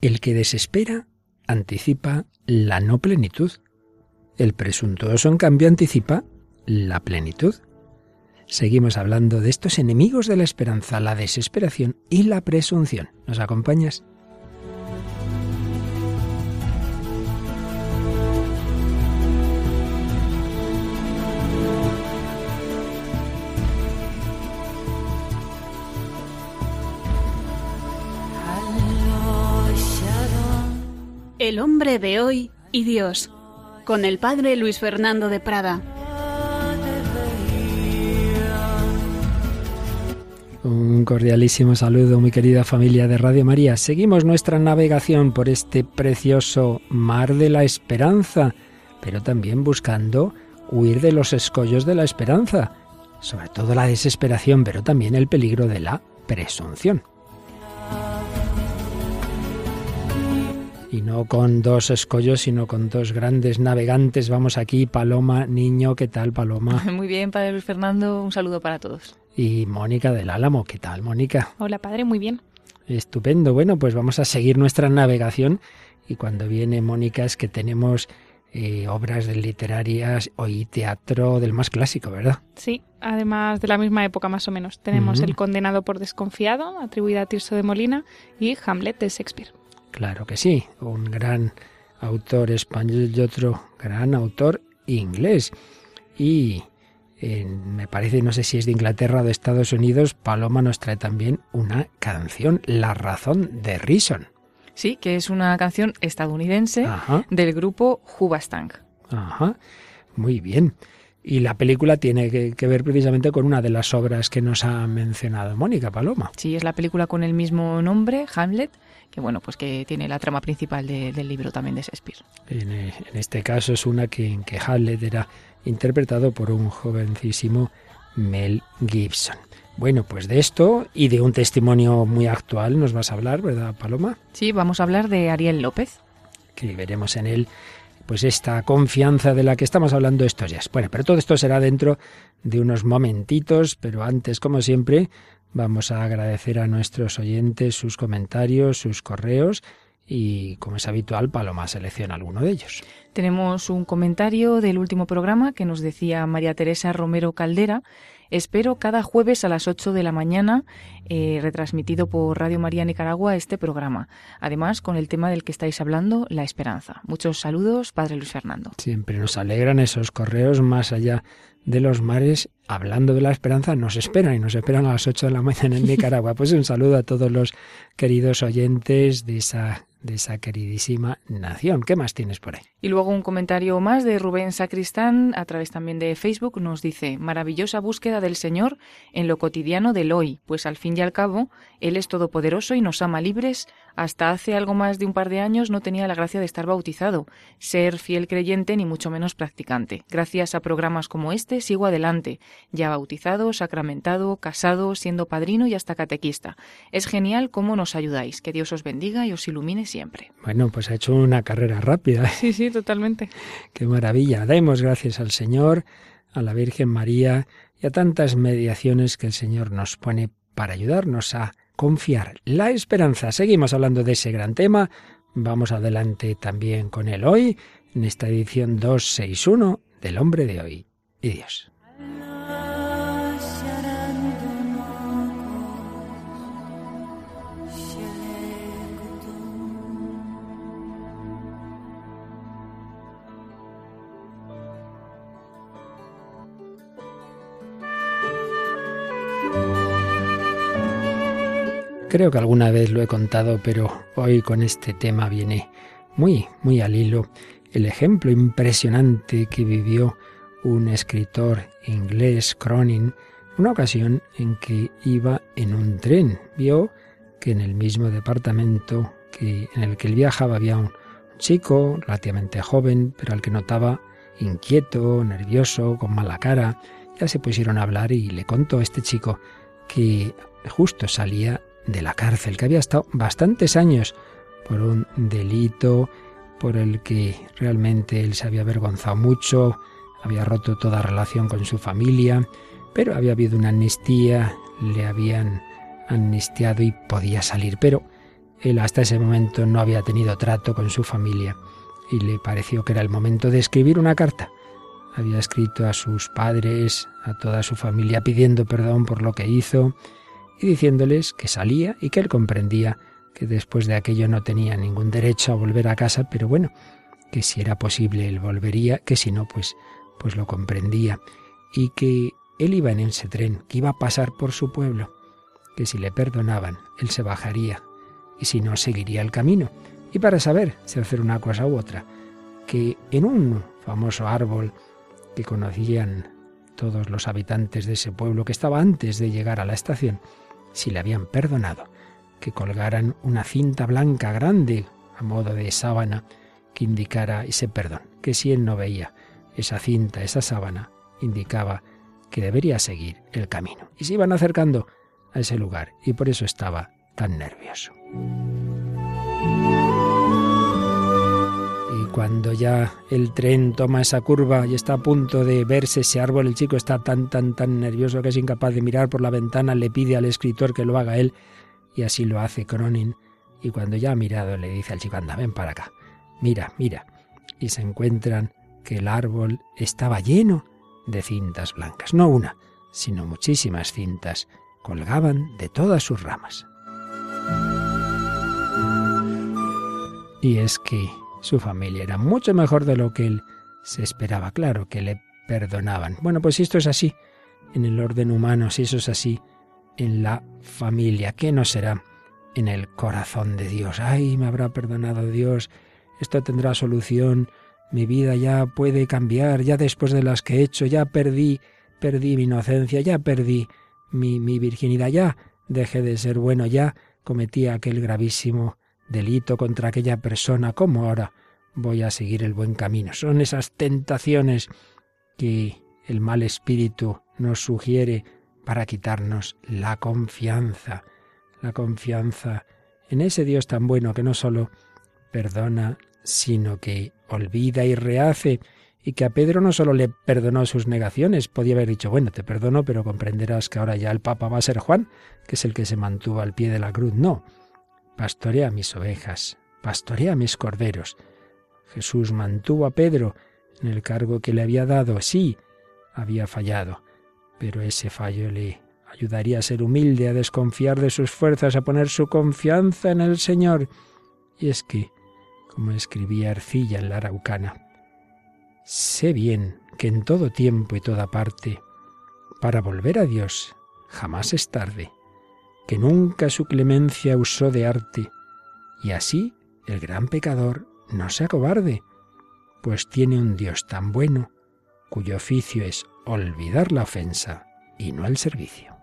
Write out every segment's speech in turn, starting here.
El que desespera anticipa la no plenitud. El presuntuoso, en cambio, anticipa la plenitud. Seguimos hablando de estos enemigos de la esperanza, la desesperación y la presunción. ¿Nos acompañas? El hombre de hoy y Dios, con el padre Luis Fernando de Prada. Un cordialísimo saludo, mi querida familia de Radio María. Seguimos nuestra navegación por este precioso mar de la esperanza, pero también buscando huir de los escollos de la esperanza, sobre todo la desesperación, pero también el peligro de la presunción. Y no con dos escollos, sino con dos grandes navegantes. Vamos aquí, Paloma, niño, ¿qué tal, Paloma? Muy bien, Padre Luis Fernando, un saludo para todos. Y Mónica del Álamo, ¿qué tal, Mónica? Hola, Padre, muy bien. Estupendo, bueno, pues vamos a seguir nuestra navegación y cuando viene Mónica es que tenemos eh, obras literarias y teatro del más clásico, ¿verdad? Sí, además de la misma época más o menos. Tenemos El condenado por desconfiado, atribuida a Tirso de Molina, y Hamlet de Shakespeare. Claro que sí, un gran autor español y otro gran autor inglés. Y me parece, no sé si es de Inglaterra o de Estados Unidos, Paloma nos trae también una canción, La razón de Reason. Sí, que es una canción estadounidense del grupo Hubastang. Ajá, muy bien. Y la película tiene que, que, ver precisamente con una de las obras que nos ha mencionado Mónica Paloma. Sí, es la película con el mismo nombre, Hamlet, que bueno, pues que tiene la trama principal del libro también de Shakespeare. En, eh, en, este caso es una que, en que Hamlet era interpretado por un jovencísimo Mel Gibson. Bueno, pues de esto y de un testimonio muy actual nos vas a hablar, ¿verdad, Paloma? Sí, vamos a hablar de Ariel López. Que veremos en él pues esta confianza de la que estamos hablando estos días. Bueno, pero todo esto será dentro de unos momentitos, pero antes, como siempre, Vamos a agradecer a nuestros oyentes sus comentarios, sus correos y, como es habitual, Paloma selecciona alguno de ellos. Tenemos un comentario del último programa que nos decía María Teresa Romero Caldera. Espero cada jueves a las 8 de la mañana, eh, retransmitido por Radio María Nicaragua, este programa. Además, con el tema del que estáis hablando, la esperanza. Muchos saludos, Padre Luis Fernando. Siempre nos alegran esos correos más allá de los mares, hablando de la esperanza, nos esperan y nos esperan a las 8 de la mañana en Nicaragua. Pues un saludo a todos los queridos oyentes de esa de esa queridísima nación. ¿Qué más tienes por ahí? Y luego un comentario más de Rubén Sacristán a través también de Facebook nos dice, maravillosa búsqueda del Señor en lo cotidiano del hoy, pues al fin y al cabo Él es todopoderoso y nos ama libres. Hasta hace algo más de un par de años no tenía la gracia de estar bautizado, ser fiel creyente ni mucho menos practicante. Gracias a programas como este sigo adelante, ya bautizado, sacramentado, casado, siendo padrino y hasta catequista. Es genial cómo nos ayudáis. Que Dios os bendiga y os ilumine siempre. Bueno, pues ha hecho una carrera rápida. Sí, sí, totalmente. Qué maravilla. Demos gracias al Señor, a la Virgen María y a tantas mediaciones que el Señor nos pone para ayudarnos a confiar. La esperanza. Seguimos hablando de ese gran tema. Vamos adelante también con él hoy, en esta edición 261 del hombre de hoy y Dios. Creo que alguna vez lo he contado, pero hoy con este tema viene muy, muy al hilo el ejemplo impresionante que vivió un escritor inglés, Cronin, una ocasión en que iba en un tren. Vio que en el mismo departamento que en el que él viajaba había un chico relativamente joven, pero al que notaba inquieto, nervioso, con mala cara. Ya se pusieron a hablar y le contó a este chico que justo salía de la cárcel, que había estado bastantes años por un delito por el que realmente él se había avergonzado mucho, había roto toda relación con su familia, pero había habido una amnistía, le habían amnistiado y podía salir. Pero Él hasta ese momento no había tenido trato con su familia y le pareció que era el momento de escribir una carta. Había escrito a sus padres, a toda su familia, pidiendo perdón por lo que hizo y diciéndoles que salía y que él comprendía que después de aquello no tenía ningún derecho a volver a casa, pero bueno, que si era posible él volvería, que si no, pues, pues lo comprendía, y que él iba en ese tren, que iba a pasar por su pueblo, que si le perdonaban, él se bajaría, y si no, seguiría el camino. Y para saber si hacer una cosa u otra, que en un famoso árbol que conocían todos los habitantes de ese pueblo que estaba antes de llegar a la estación, si le habían perdonado, que colgaran una cinta blanca grande a modo de sábana que indicara ese perdón, que si él no veía esa cinta, esa sábana, indicaba que debería seguir el camino. Y se iban acercando a ese lugar y por eso estaba tan nervioso. Cuando ya el tren toma esa curva y está a punto de verse ese árbol, el chico está tan, tan, tan nervioso que es incapaz de mirar por la ventana, le pide al escritor que lo haga él y así lo hace Cronin. Y cuando ya ha mirado le dice al chico, anda, ven para acá, mira, mira. Y se encuentran que el árbol estaba lleno de cintas blancas, no una, sino muchísimas cintas, colgaban de todas sus ramas. Y es que su familia era mucho mejor de lo que él se esperaba, claro, que le perdonaban. Bueno, pues si esto es así en el orden humano, si eso es así en la familia, ¿qué no será en el corazón de Dios? Ay, me habrá perdonado Dios, esto tendrá solución, mi vida ya puede cambiar, ya después de las que he hecho, ya perdí, perdí mi inocencia, ya perdí mi, mi virginidad, ya dejé de ser bueno, ya cometí aquel gravísimo delito contra aquella persona, ¿cómo ahora voy a seguir el buen camino? Son esas tentaciones que el mal espíritu nos sugiere para quitarnos la confianza, la confianza en ese Dios tan bueno que no solo perdona, sino que olvida y rehace, y que a Pedro no solo le perdonó sus negaciones, podía haber dicho, bueno, te perdono, pero comprenderás que ahora ya el Papa va a ser Juan, que es el que se mantuvo al pie de la cruz. No, pastorea mis ovejas, pastorea mis corderos. Jesús mantuvo a Pedro en el cargo que le había dado, sí, había fallado, pero ese fallo le ayudaría a ser humilde, a desconfiar de sus fuerzas, a poner su confianza en el Señor. Y es que, como escribía Arcilla en la Araucana, sé bien que en todo tiempo y toda parte, para volver a Dios jamás es tarde, que nunca su clemencia usó de arte, y así el gran pecador no se acobarde, pues tiene un Dios tan bueno, cuyo oficio es olvidar la ofensa y no el servicio.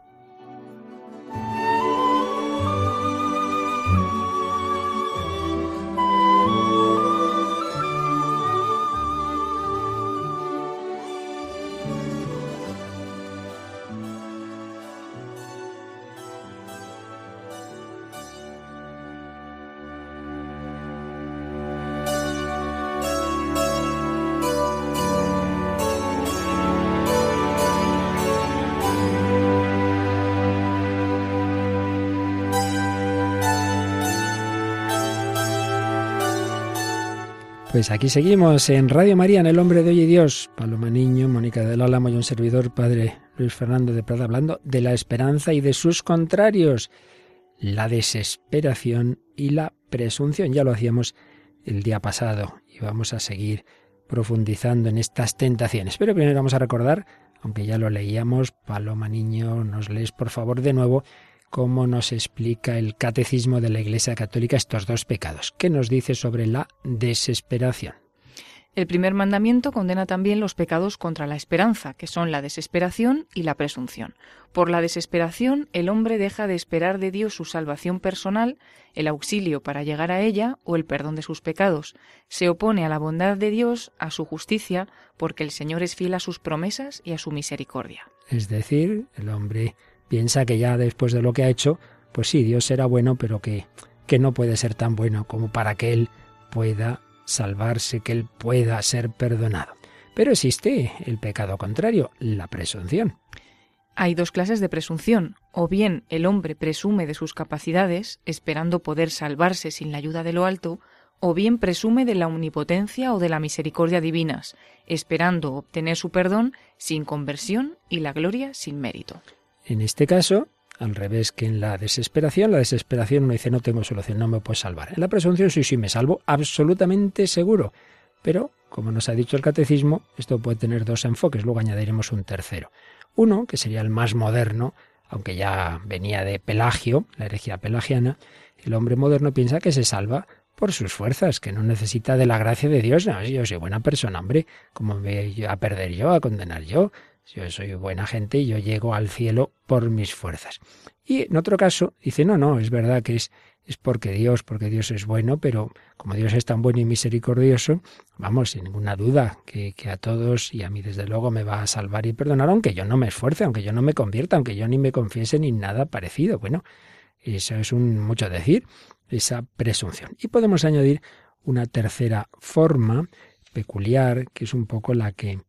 Pues aquí seguimos en Radio María, en El Hombre de Hoy y Dios. Paloma Niño, Mónica del Álamo y un servidor, Padre Luis Fernando de Prada, hablando de la esperanza y de sus contrarios, la desesperación y la presunción. Ya lo hacíamos el día pasado y vamos a seguir profundizando en estas tentaciones. Pero primero vamos a recordar, aunque ya lo leíamos, Paloma Niño, nos lees por favor de nuevo cómo nos explica el catecismo de la Iglesia Católica estos dos pecados. ¿Qué nos dice sobre la desesperación? El primer mandamiento condena también los pecados contra la esperanza, que son la desesperación y la presunción. Por la desesperación, el hombre deja de esperar de Dios su salvación personal, el auxilio para llegar a ella o el perdón de sus pecados. Se opone a la bondad de Dios, a su justicia, porque el Señor es fiel a sus promesas y a su misericordia. Es decir, el hombre piensa que ya después de lo que ha hecho, pues sí, Dios será bueno, pero que, que no puede ser tan bueno como para que Él pueda salvarse, que Él pueda ser perdonado. Pero existe el pecado contrario, la presunción. Hay dos clases de presunción. O bien el hombre presume de sus capacidades, esperando poder salvarse sin la ayuda de lo alto, o bien presume de la omnipotencia o de la misericordia divinas, esperando obtener su perdón sin conversión y la gloria sin mérito. En este caso, al revés que en la desesperación, la desesperación uno dice no tengo solución, no me puedo salvar. En la presunción sí, sí, me salvo absolutamente seguro. Pero, como nos ha dicho el catecismo, esto puede tener dos enfoques, luego añadiremos un tercero. Uno, que sería el más moderno, aunque ya venía de Pelagio, la herejía pelagiana, el hombre moderno piensa que se salva por sus fuerzas, que no necesita de la gracia de Dios. No, yo soy buena persona, hombre, ¿cómo me voy a perder yo, a condenar yo? Yo soy buena gente y yo llego al cielo por mis fuerzas. Y en otro caso dice, no, no, es verdad que es es porque Dios, porque Dios es bueno, pero como Dios es tan bueno y misericordioso, vamos, sin ninguna duda, que, que, a todos y a mí desde luego me va a salvar y perdonar, aunque yo no me esfuerce, aunque yo no me convierta, aunque yo ni me confiese ni nada parecido. Bueno, eso es un mucho decir, esa presunción. Y podemos añadir una tercera forma peculiar, que es un poco la que,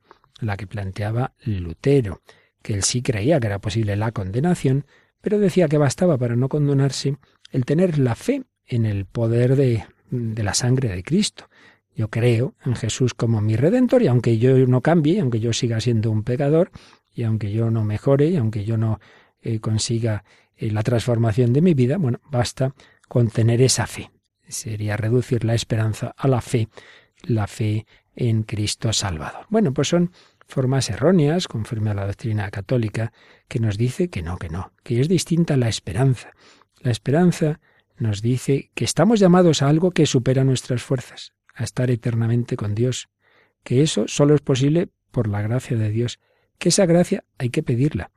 la que planteaba Lutero, que él sí creía que era posible la condenación, pero decía que bastaba para no condenarse el tener la fe en el poder de, de la sangre de Cristo. Yo creo en Jesús como mi redentor y aunque yo no cambie, aunque yo siga siendo un pecador y aunque yo no mejore y aunque yo no eh, consiga eh, la transformación de mi vida, bueno, basta con tener esa fe. Sería reducir la esperanza a la fe, la fe en Cristo Salvador. Bueno, pues son formas erróneas, conforme a la doctrina católica, que nos dice que no, que no, que es distinta la esperanza. La esperanza nos dice que estamos llamados a algo que supera nuestras fuerzas, a estar eternamente con Dios, que eso solo es posible por la gracia de Dios, que esa gracia hay que pedirla,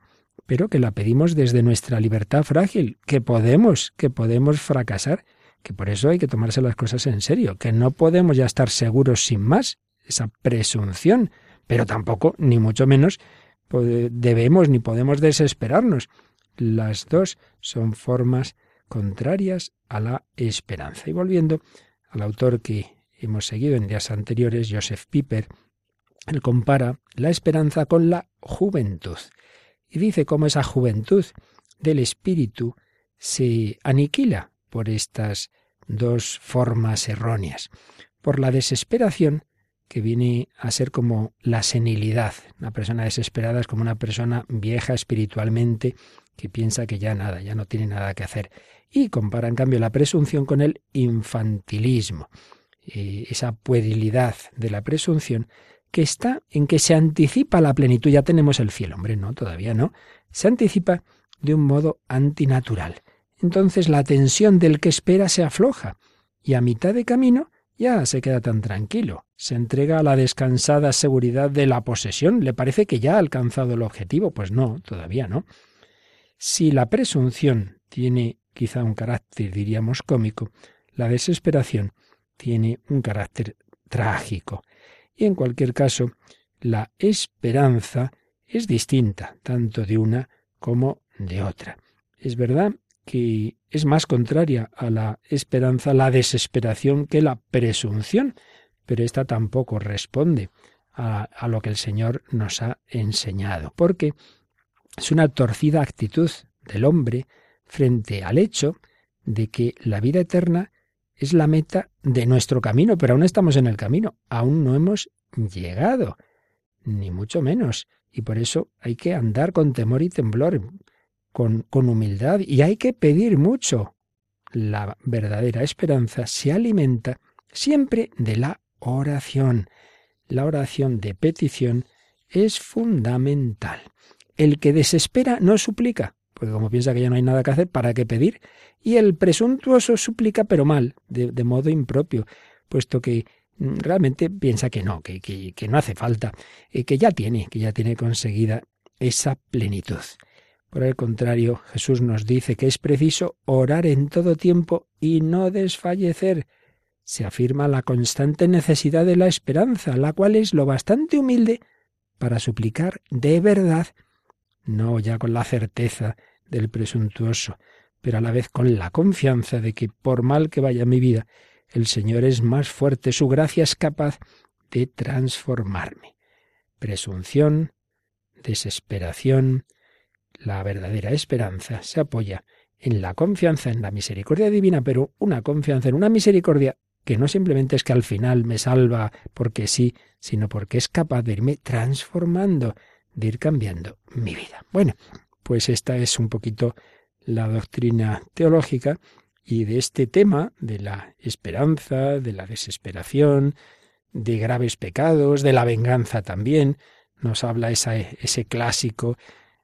pero que la pedimos desde nuestra libertad frágil, que podemos, que podemos fracasar, que por eso hay que tomarse las cosas en serio, que no podemos ya estar seguros sin más, esa presunción, pero tampoco, ni mucho menos, debemos ni podemos desesperarnos, las dos son formas contrarias a la esperanza. Y volviendo al autor que hemos seguido en días anteriores, Joseph Piper, él compara la esperanza con la juventud. Y dice cómo esa juventud del espíritu se aniquila por estas dos formas erróneas, por la desesperación que viene a ser como la senilidad. Una persona desesperada es como una persona vieja espiritualmente que piensa que ya nada, ya no tiene nada que hacer. Y compara en cambio la presunción con el infantilismo, eh, esa puerilidad de la presunción que está en que se anticipa la plenitud. Ya tenemos el cielo, hombre, no, todavía no. Se anticipa de un modo antinatural. Entonces la tensión del que espera se afloja y a mitad de camino ya se queda tan tranquilo, se entrega a la descansada seguridad de la posesión, le parece que ya ha alcanzado el objetivo, pues no, todavía no. Si la presunción tiene quizá un carácter, diríamos, cómico, la desesperación tiene un carácter trágico. Y en cualquier caso, la esperanza es distinta, tanto de una como de otra. Es verdad que es más contraria a la esperanza la desesperación que la presunción, pero esta tampoco responde a, a lo que el Señor nos ha enseñado, porque es una torcida actitud del hombre frente al hecho de que la vida eterna es la meta de nuestro camino, pero aún estamos en el camino, aún no hemos llegado, ni mucho menos, y por eso hay que andar con temor y temblor, con, con humildad, y hay que pedir mucho. La verdadera esperanza se alimenta siempre de la oración. La oración de petición es fundamental. El que desespera no suplica, porque como piensa que ya no hay nada que hacer, ¿para qué pedir? Y el presuntuoso suplica, pero mal, de, modo impropio, puesto que mm, realmente piensa que no, que, que, no hace falta, eh, que ya tiene, que ya tiene conseguida esa plenitud. Por el contrario, Jesús nos dice que es preciso orar en todo tiempo y no desfallecer. Se afirma la constante necesidad de la esperanza, la cual es lo bastante humilde para suplicar de verdad no ya con la certeza del presuntuoso, pero a la vez con la confianza de que por mal que vaya mi vida, el Señor es más fuerte, su gracia es capaz de transformarme. Presunción, desesperación, La verdadera esperanza se apoya en la confianza en la misericordia divina, pero una confianza en una misericordia que no simplemente es que al final me salva porque sí, sino porque es capaz de irme transformando, de ir cambiando mi vida. Bueno, pues esta es un poquito la doctrina teológica y de este tema de la esperanza, de la desesperación, de graves pecados, de la venganza también, nos habla ese clásico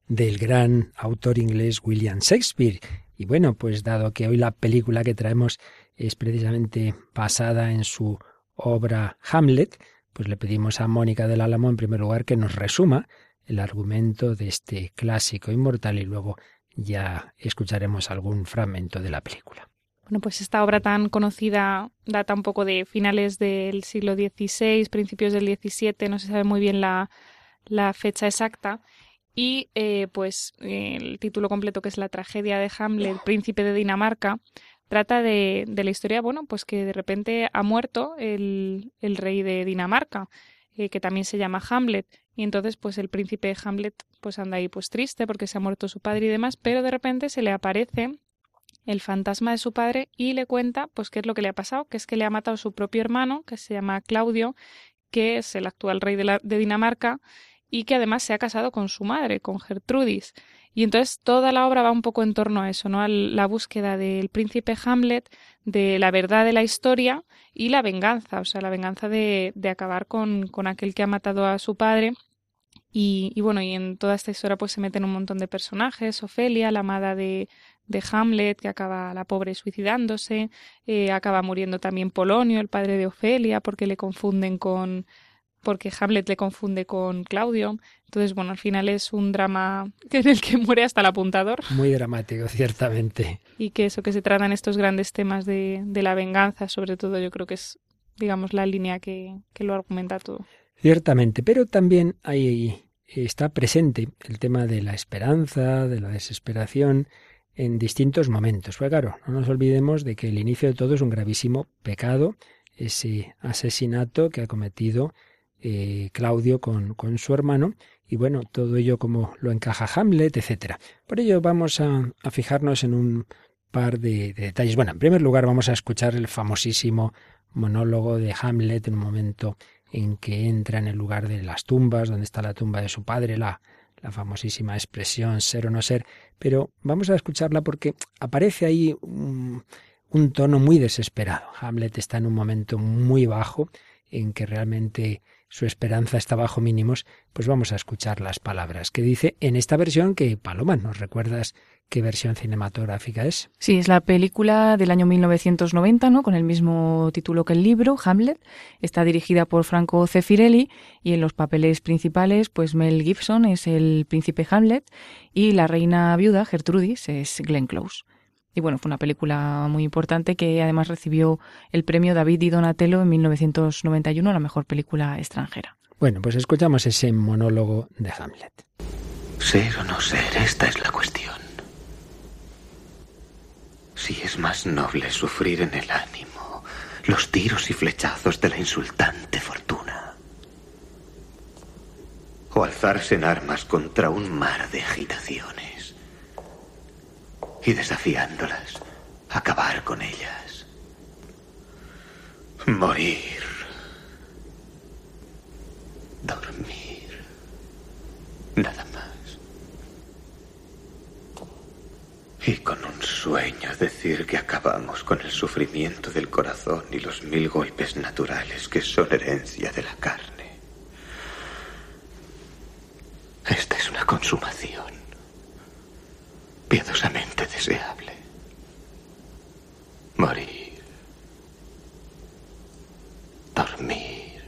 del gran autor inglés William Shakespeare. Y bueno, pues dado que hoy la película que traemos es precisamente basada en su obra Hamlet, pues le pedimos a Mónica del Álamo en primer lugar que nos resuma el argumento de este clásico inmortal y luego ya escucharemos algún fragmento de la película. Bueno, pues esta obra tan conocida data un poco de finales del siglo XVI, principios del XVII, no se sabe muy bien la, la fecha exacta. Y eh, pues el título completo, que es La tragedia de Hamlet, príncipe de Dinamarca, trata de, de, la historia, bueno, pues que de repente ha muerto el, rey de Dinamarca, eh, que también se llama Hamlet. Y entonces, pues el príncipe Hamlet, pues anda ahí pues triste porque se ha muerto su padre y demás, pero de repente se le aparece el fantasma de su padre y le cuenta, pues qué es lo que le ha pasado, que es que le ha matado su propio hermano, que se llama Claudio, que es el actual rey de, la, de Dinamarca, y que además se ha casado con su madre, con Gertrudis. Y entonces toda la obra va un poco en torno a eso, ¿no? A la búsqueda del príncipe Hamlet, de la verdad de la historia y la venganza, o sea, la venganza de, de acabar con, con aquel que ha matado a su padre. Y, bueno, y en toda esta historia pues se meten un montón de personajes, Ofelia, la amada de, de Hamlet, que acaba la pobre suicidándose, eh, acaba muriendo también Polonio, el padre de Ofelia, porque le confunden con, porque Hamlet le confunde con Claudio. Entonces, bueno, al final es un drama en el que muere hasta el apuntador. Muy dramático, ciertamente. Y que eso que se tratan estos grandes temas de, de la venganza, sobre todo, yo creo que es, digamos, la línea que, que lo argumenta todo. Ciertamente, pero también ahí está presente el tema de la esperanza, de la desesperación en distintos momentos. Pues claro, no nos olvidemos de que el inicio de todo es un gravísimo pecado, ese asesinato que ha cometido eh, Claudio con, con, su hermano, y bueno, todo ello como lo encaja Hamlet, etcétera. Por ello vamos a, a fijarnos en un par de, de, detalles. Bueno, en primer lugar vamos a escuchar el famosísimo monólogo de Hamlet en un momento en que entra en el lugar de las tumbas, donde está la tumba de su padre, la, la famosísima expresión ser o no ser, pero vamos a escucharla porque aparece ahí un, un tono muy desesperado. Hamlet está en un momento muy bajo en que realmente su esperanza está bajo mínimos, pues vamos a escuchar las palabras que dice en esta versión que Paloma, ¿nos recuerdas qué versión cinematográfica es? Sí, es la película del año 1990, ¿no? Con el mismo título que el libro, Hamlet. Está dirigida por Franco Zeffirelli y en los papeles principales, pues Mel Gibson es el príncipe Hamlet y la reina viuda, Gertrudis, es Glenn Close. Y bueno, fue una película muy importante que además recibió el premio David y Donatello en 1991 a la mejor película extranjera. Bueno, pues escuchamos ese monólogo de Hamlet. Ser o no ser, esta es la cuestión. Si es más noble sufrir en el ánimo los tiros y flechazos de la insultante fortuna, o alzarse en armas contra un mar de agitaciones y desafiándolas, acabar con ellas. Morir. Dormir. Nada más. Y con un sueño decir que acabamos con el sufrimiento del corazón y los mil golpes naturales que son herencia de la carne. Esta es una consumación piadosamente deseable. Morir. Dormir.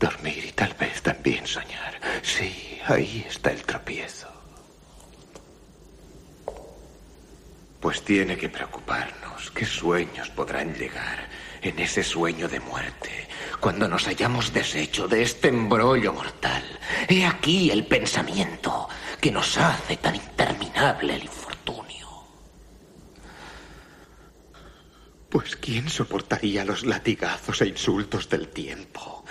Dormir y tal vez también soñar. Sí, ahí está el tropiezo. Pues tiene que preocuparnos qué sueños podrán llegar en ese sueño de muerte, cuando nos hayamos deshecho de este embrollo mortal. He aquí el pensamiento que nos hace tan interminable el infortunio. Pues ¿quién soportaría los latigazos e insultos del tiempo?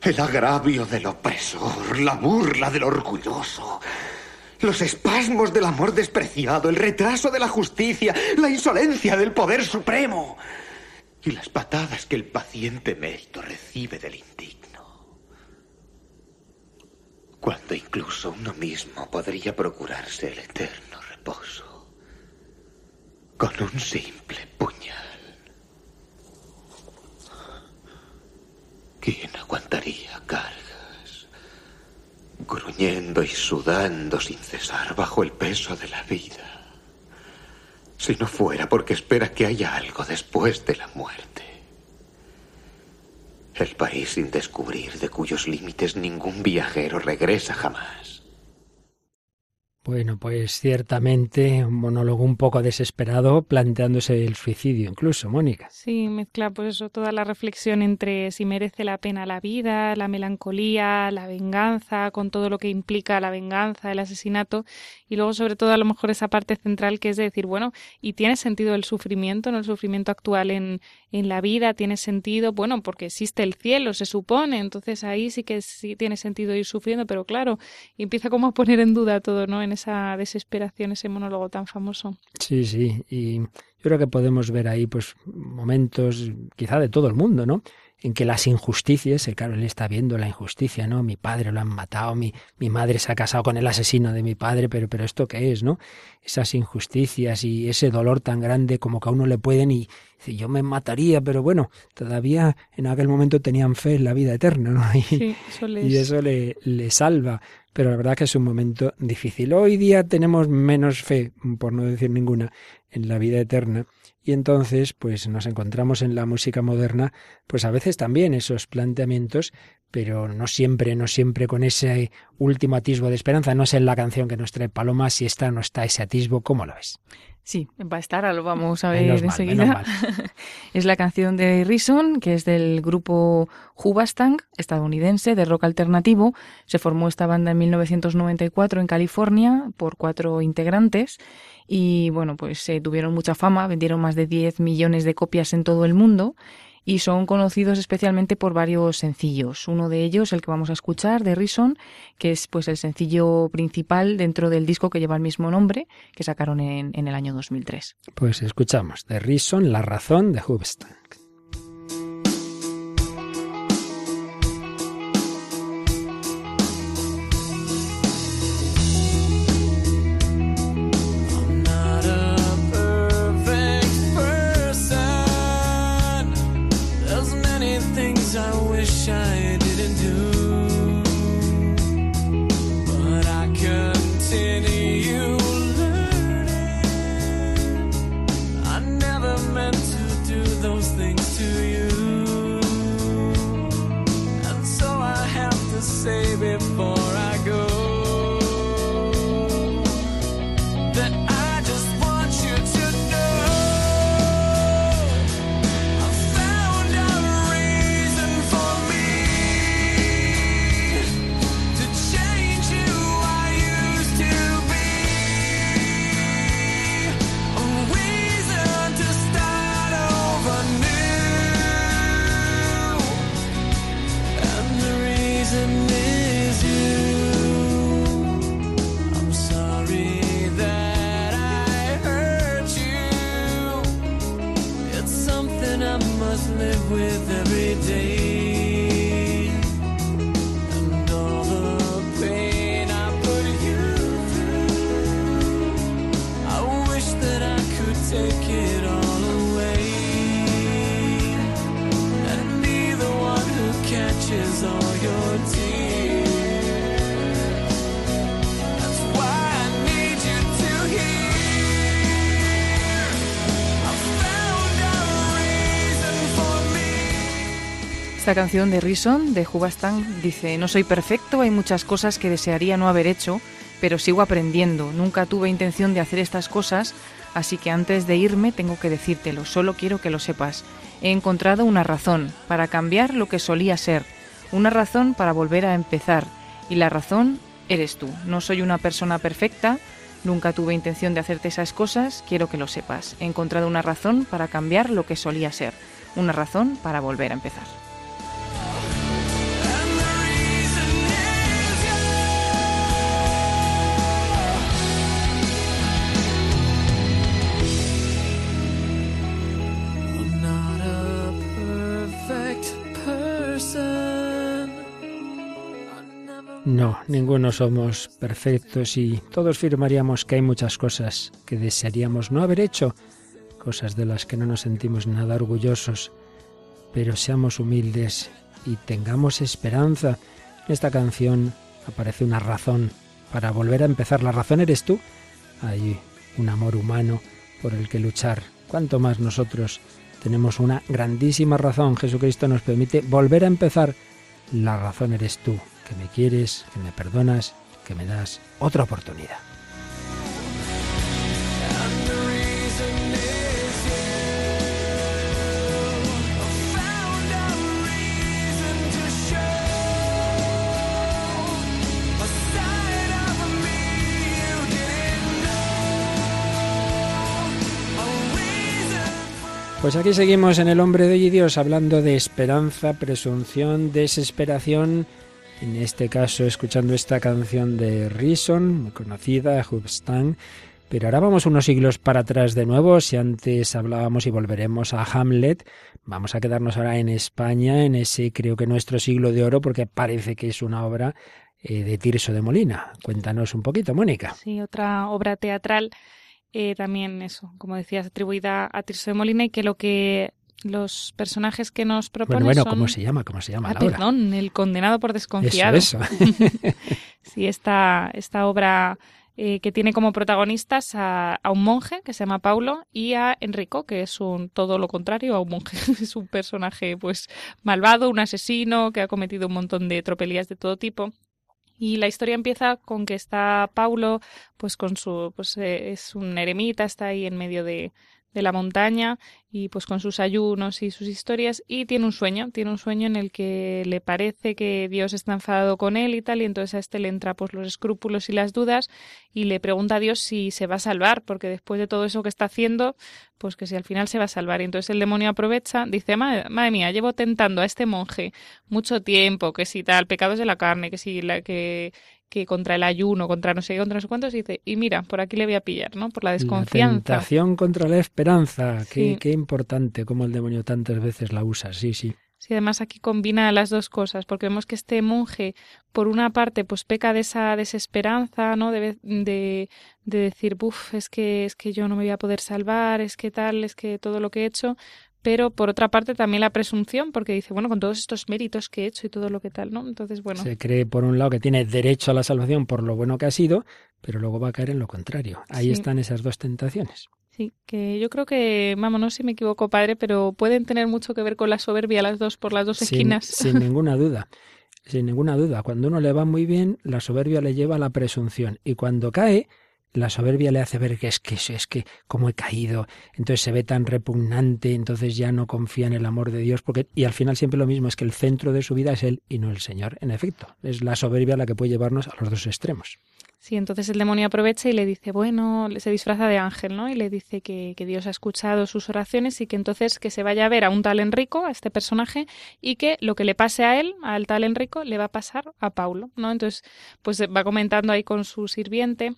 El agravio del opresor, la burla del orgulloso, Los espasmos del amor despreciado, el retraso de la justicia, la insolencia del poder supremo y las patadas que el paciente mérito recibe del indigno. Cuando incluso uno mismo podría procurarse el eterno reposo con un simple puñal. ¿Quién aguantaría cargas, gruñendo y sudando sin cesar bajo el peso de la vida? Si no fuera porque espera que haya algo después de la muerte. El país sin descubrir de cuyos límites ningún viajero regresa jamás. Bueno, pues ciertamente un monólogo un poco desesperado planteándose el suicidio incluso, Mónica. Sí, mezcla pues eso, toda la reflexión entre si merece la pena la vida, la melancolía, la venganza, con todo lo que implica la venganza, el asesinato, y luego sobre todo a lo mejor esa parte central que es de decir, bueno, ¿y tiene sentido el sufrimiento, no el sufrimiento actual en, en la vida? ¿Tiene sentido? Bueno, porque existe el cielo, se supone, entonces ahí sí que sí tiene sentido ir sufriendo, pero claro, empieza como a poner en duda todo, ¿no? esa desesperación, ese monólogo tan famoso. Sí, sí, y yo creo que podemos ver ahí pues momentos quizá de todo el mundo, ¿no? En que las injusticias, claro, él está viendo la injusticia, ¿no? Mi padre lo han matado, mi, mi madre se ha casado con el asesino de mi padre, pero, pero esto qué es, ¿no? Esas injusticias y ese dolor tan grande como que a uno le pueden y yo me mataría, pero bueno, todavía en aquel momento tenían fe en la vida eterna, ¿no? Y, sí, eso, y eso le, le salva pero la verdad que es un momento difícil. Hoy día tenemos menos fe, por no decir ninguna, en la vida eterna y entonces pues nos encontramos en la música moderna pues a veces también esos planteamientos pero no siempre, no siempre con ese último atisbo de esperanza. No sé en la canción que nos trae Paloma si está o no está ese atisbo, ¿cómo lo ves? Sí, va a estar, ahora lo vamos a ver enseguida. es la canción de Reason, que es del grupo Hubastang, estadounidense, de rock alternativo. Se formó esta banda en 1994 en California por cuatro integrantes y, bueno, pues eh, tuvieron mucha fama, vendieron más de 10 millones de copias en todo el mundo y son conocidos especialmente por varios sencillos. Uno de ellos, el que vamos a escuchar, de Reason, que es pues el sencillo principal dentro del disco que lleva el mismo nombre, que sacaron en, en el año 2003. Pues escuchamos de Reason, La razón de Hubstang. Esta canción de Reason de Hubastang dice, no soy perfecto, hay muchas cosas que desearía no haber hecho, pero sigo aprendiendo. Nunca tuve intención de hacer estas cosas, así que antes de irme tengo que decírtelo, solo quiero que lo sepas. He encontrado una razón para cambiar lo que solía ser, una razón para volver a empezar, y la razón eres tú. No soy una persona perfecta, nunca tuve intención de hacerte esas cosas, quiero que lo sepas. He encontrado una razón para cambiar lo que solía ser, una razón para volver a empezar. No, ninguno somos perfectos y todos firmaríamos que hay muchas cosas que desearíamos no haber hecho, cosas de las que no nos sentimos nada orgullosos, pero seamos humildes y tengamos esperanza. En esta canción aparece una razón para volver a empezar. La razón eres tú. Hay un amor humano por el que luchar. Cuanto más nosotros tenemos una grandísima razón. Jesucristo nos permite volver a empezar. La razón eres tú, que me quieres, que me perdonas, que me das otra oportunidad. Pues aquí seguimos en El hombre de hoy y Dios hablando de esperanza, presunción, desesperación. En este caso, escuchando esta canción de Reason, muy conocida, Hubstan. Pero ahora vamos unos siglos para atrás de nuevo. Si antes hablábamos y volveremos a Hamlet, vamos a quedarnos ahora en España, en ese creo que nuestro siglo de oro, porque parece que es una obra eh, de Tirso de Molina. Cuéntanos un poquito, Mónica. Sí, otra obra teatral eh, también eso, como decías, atribuida a Tirso de Molina y que lo que los personajes que nos proponen bueno, bueno, ¿cómo se llama? ¿Cómo se llama ah, perdón, el condenado por desconfiado. Eso, sí, esta, esta obra eh, que tiene como protagonistas a, a, un monje que se llama Paulo y a Enrico, que es un todo lo contrario a un monje. es un personaje pues malvado, un asesino que ha cometido un montón de tropelías de todo tipo. Y la historia empieza con que está Paulo, pues con su, pues eh, es un eremita, está ahí en medio de, de la montaña y pues con sus ayunos y sus historias y tiene un sueño, tiene un sueño en el que le parece que Dios está enfadado con él y tal y entonces a este le entra pues los escrúpulos y las dudas y le pregunta a Dios si se va a salvar porque después de todo eso que está haciendo pues que si al final se va a salvar. Y entonces el demonio aprovecha, dice madre, madre mía, llevo tentando a este monje mucho tiempo, que si tal, pecados de la carne, que si la que que contra el ayuno, contra no sé qué, contra no sé cuántos, y dice, y mira, por aquí le voy a pillar, ¿no? Por la desconfianza. La tentación contra la esperanza, qué, qué importante, como el demonio tantas veces la usa, sí, sí. Sí, además aquí combina las dos cosas, porque vemos que este monje, por una parte, pues peca de esa desesperanza, ¿no? De, de, de decir, buf, es que, es que yo no me voy a poder salvar, es que tal, es que todo lo que he hecho, pero por otra parte también la presunción, porque dice, bueno, con todos estos méritos que he hecho y todo lo que tal, ¿no? Entonces, bueno. Se cree, por un lado, que tiene derecho a la salvación por lo bueno que ha sido, pero luego va a caer en lo contrario. Ahí están esas dos tentaciones. Sí, que yo creo que, vamos, no sé si me equivoco, padre, pero pueden tener mucho que ver con la soberbia las dos por las dos esquinas. Sin ninguna duda. Sin ninguna duda. Cuando uno le va muy bien, la soberbia le lleva a la presunción. Y cuando cae, la soberbia le hace ver que es que es que como he caído, entonces se ve tan repugnante, entonces ya no confía en el amor de Dios, porque y al final siempre lo mismo es que el centro de su vida es él y no el Señor. En efecto, es la soberbia la que puede llevarnos a los dos extremos. Sí, entonces el demonio aprovecha y le dice, bueno, se disfraza de ángel, ¿no? Y le dice que, que, Dios ha escuchado sus oraciones y que entonces que se vaya a ver a un tal Enrico, a este personaje, y que lo que le pase a él, al tal Enrico, le va a pasar a Paulo, ¿no? Entonces, pues va comentando ahí con su sirviente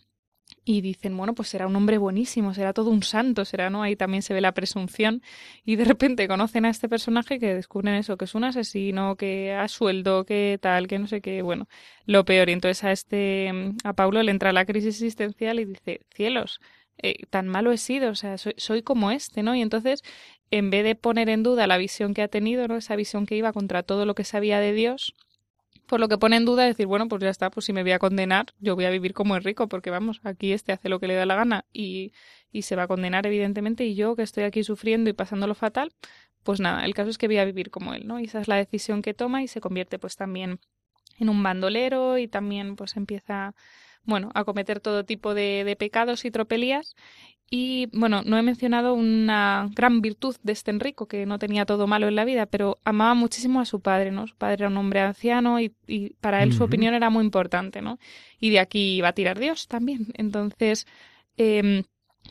y dicen, bueno, pues será un hombre buenísimo, será todo un santo, será, ¿no? Ahí también se ve la presunción y de repente conocen a este personaje que descubren eso, que es un asesino, que a sueldo, que tal, que no sé qué, bueno, lo peor. Y entonces a este, a Paulo le entra la crisis existencial y dice, cielos, eh, tan malo he sido, o sea, soy, soy como este, ¿no? Y entonces, en vez de poner en duda la visión que ha tenido, ¿no? Esa visión que iba contra todo lo que sabía de Dios, por lo que pone en duda decir, bueno, pues ya está, pues si me voy a condenar, yo voy a vivir como es rico, porque vamos, aquí este hace lo que le da la gana y, y se va a condenar, evidentemente, y yo que estoy aquí sufriendo y pasándolo fatal, pues nada, el caso es que voy a vivir como él, ¿no? Y esa es la decisión que toma y se convierte pues también en un bandolero y también pues empieza bueno, a cometer todo tipo de, de, pecados y tropelías y bueno, no he mencionado una gran virtud de este Enrico, que no tenía todo malo en la vida, pero amaba muchísimo a su padre, ¿no? Su padre era un hombre anciano y, y para él su opinión era muy importante, ¿no? Y de aquí iba a tirar Dios también. Entonces, eh,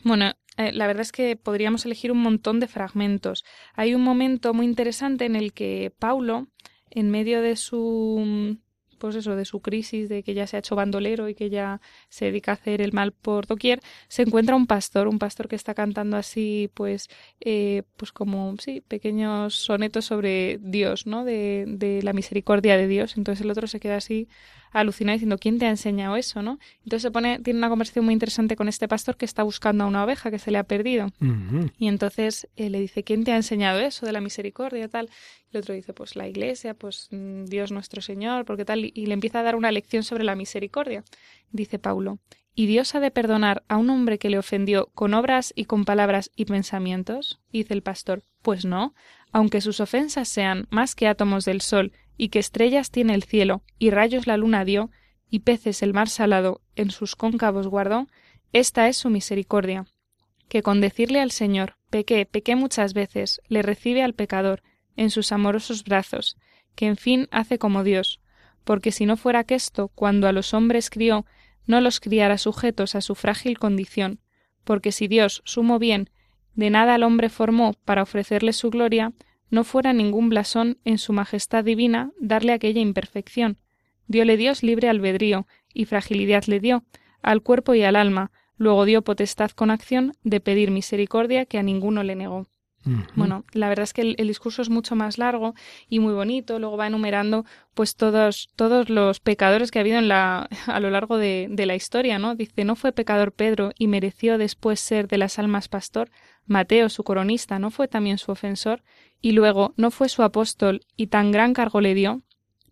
bueno, eh, la verdad es que podríamos elegir un montón de fragmentos. Hay un momento muy interesante en el que Paulo, en medio de su pues eso, de su crisis, de que ya se ha hecho bandolero y que ya se dedica a hacer el mal por doquier, se encuentra un pastor, un pastor que está cantando así, pues, eh, pues como, sí, pequeños sonetos sobre Dios, ¿no? De, de la misericordia de Dios. Entonces el otro se queda así alucinado diciendo, ¿quién te ha enseñado eso, no? Entonces se pone, tiene una conversación muy interesante con este pastor que está buscando a una oveja que se le ha perdido. Y entonces eh, le dice, ¿quién te ha enseñado eso de la misericordia y tal? Y el otro dice, pues la iglesia, pues mm, Dios nuestro Señor, porque tal, y le empieza a dar una lección sobre la misericordia. Dice Paulo, ¿y Dios ha de perdonar a un hombre que le ofendió con obras y con palabras y pensamientos? dice el pastor, pues no, aunque sus ofensas sean más que átomos del sol, y que estrellas tiene el cielo, y rayos la luna dio, y peces el mar salado en sus cóncavos guardó, esta es su misericordia, que con decirle al Señor, pequé, pequé muchas veces, le recibe al pecador, en sus amorosos brazos, que en fin hace como Dios, porque si no fuera que esto, cuando a los hombres crió, no los criara sujetos a su frágil condición, porque si Dios, sumo bien, de nada al hombre formó para ofrecerle su gloria, no fuera ningún blasón en su majestad divina darle aquella imperfección. Diole Dios libre albedrío, y fragilidad le dio, al cuerpo y al alma, luego dio potestad con acción de pedir misericordia que a ninguno le negó. Bueno, la verdad es que el, discurso es mucho más largo y muy bonito. Luego va enumerando, pues, todos, todos los pecadores que ha habido en la, a lo largo de, de la historia, ¿no? Dice, no fue pecador Pedro y mereció después ser de las almas pastor. Mateo, su coronista, no fue también su ofensor. Y luego, no fue su apóstol y tan gran cargo le dio.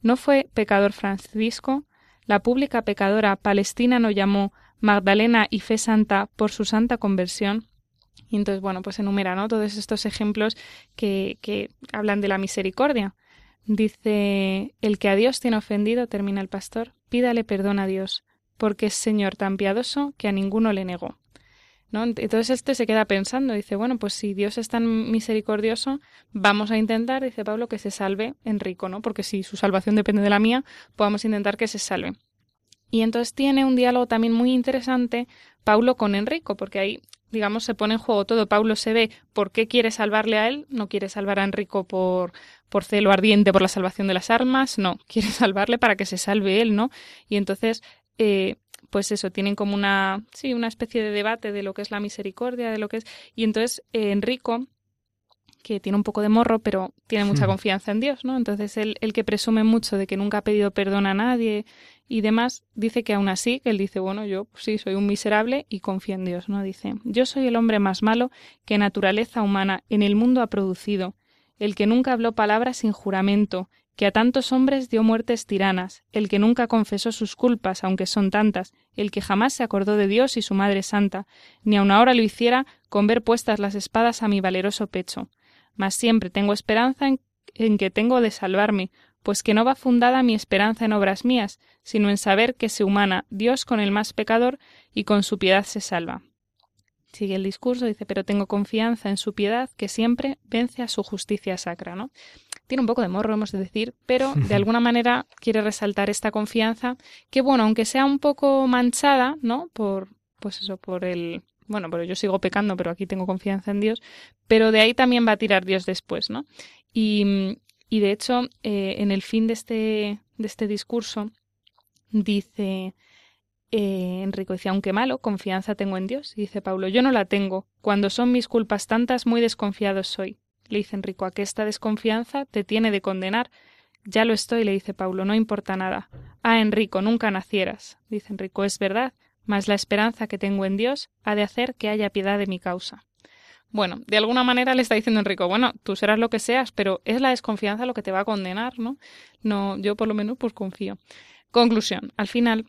No fue pecador Francisco. La pública pecadora Palestina no llamó Magdalena y fe santa por su santa conversión. Y entonces, bueno, pues enumera, ¿no? Todos estos ejemplos que, que hablan de la misericordia. Dice, el que a Dios tiene ofendido, termina el pastor, pídale perdón a Dios, porque es Señor tan piadoso que a ninguno le negó. Entonces este se queda pensando, dice, bueno, pues si Dios es tan misericordioso, vamos a intentar, dice Pablo, que se salve Enrico, ¿no? Porque si su salvación depende de la mía, podamos intentar que se salve. Y entonces tiene un diálogo también muy interesante Paulo con Enrico, porque ahí digamos, se pone en juego todo. Paulo se ve por qué quiere salvarle a él, no quiere salvar a Enrico por, por celo ardiente por la salvación de las armas, no, quiere salvarle para que se salve él, ¿no? Y entonces, eh, pues eso, tienen como una, sí, una especie de debate de lo que es la misericordia, de lo que es. Y entonces eh, Enrico, que tiene un poco de morro, pero tiene mucha confianza en Dios, ¿no? Entonces él, el que presume mucho de que nunca ha pedido perdón a nadie y demás, dice que aún así, que él dice, bueno, yo sí soy un miserable y confío en Dios, ¿no? Dice, yo soy el hombre más malo que naturaleza humana en el mundo ha producido, el que nunca habló palabras sin juramento, que a tantos hombres dio muertes tiranas, el que nunca confesó sus culpas, aunque son tantas, el que jamás se acordó de Dios y su Madre Santa, ni aun ahora lo hiciera con ver puestas las espadas a mi valeroso pecho. Mas siempre tengo esperanza en, en que tengo de salvarme, pues que no va fundada mi esperanza en obras mías, sino en saber que se humana Dios con el más pecador y con su piedad se salva. Sigue el discurso, dice, pero tengo confianza en su piedad que siempre vence a su justicia sacra, ¿no? Tiene un poco de morro, hemos de decir, pero de alguna manera quiere resaltar esta confianza que, bueno, aunque sea un poco manchada, ¿no? Por, pues eso, por el, bueno, pero yo sigo pecando, pero aquí tengo confianza en Dios, pero de ahí también va a tirar Dios después, ¿no? Y, y de hecho, eh, en el fin de este, de este discurso, dice eh, Enrico, dice, aunque malo, confianza tengo en Dios. Y dice Pablo, yo no la tengo. Cuando son mis culpas tantas, muy desconfiado soy. Le dice Enrico, a que esta desconfianza te tiene de condenar. Ya lo estoy, le dice Pablo, no importa nada. Ah, Enrico, nunca nacieras. Dice Enrico, es verdad, mas la esperanza que tengo en Dios ha de hacer que haya piedad de mi causa. Bueno, de alguna manera le está diciendo Enrico, bueno, tú serás lo que seas, pero es la desconfianza lo que te va a condenar, ¿no? No, yo por lo menos pues confío. Conclusión, al final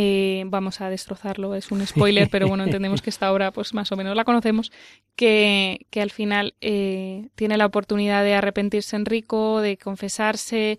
eh, vamos a destrozarlo, es un spoiler, pero bueno, entendemos que esta obra pues más o menos la conocemos, que, que al final eh, tiene la oportunidad de arrepentirse Enrico, de confesarse,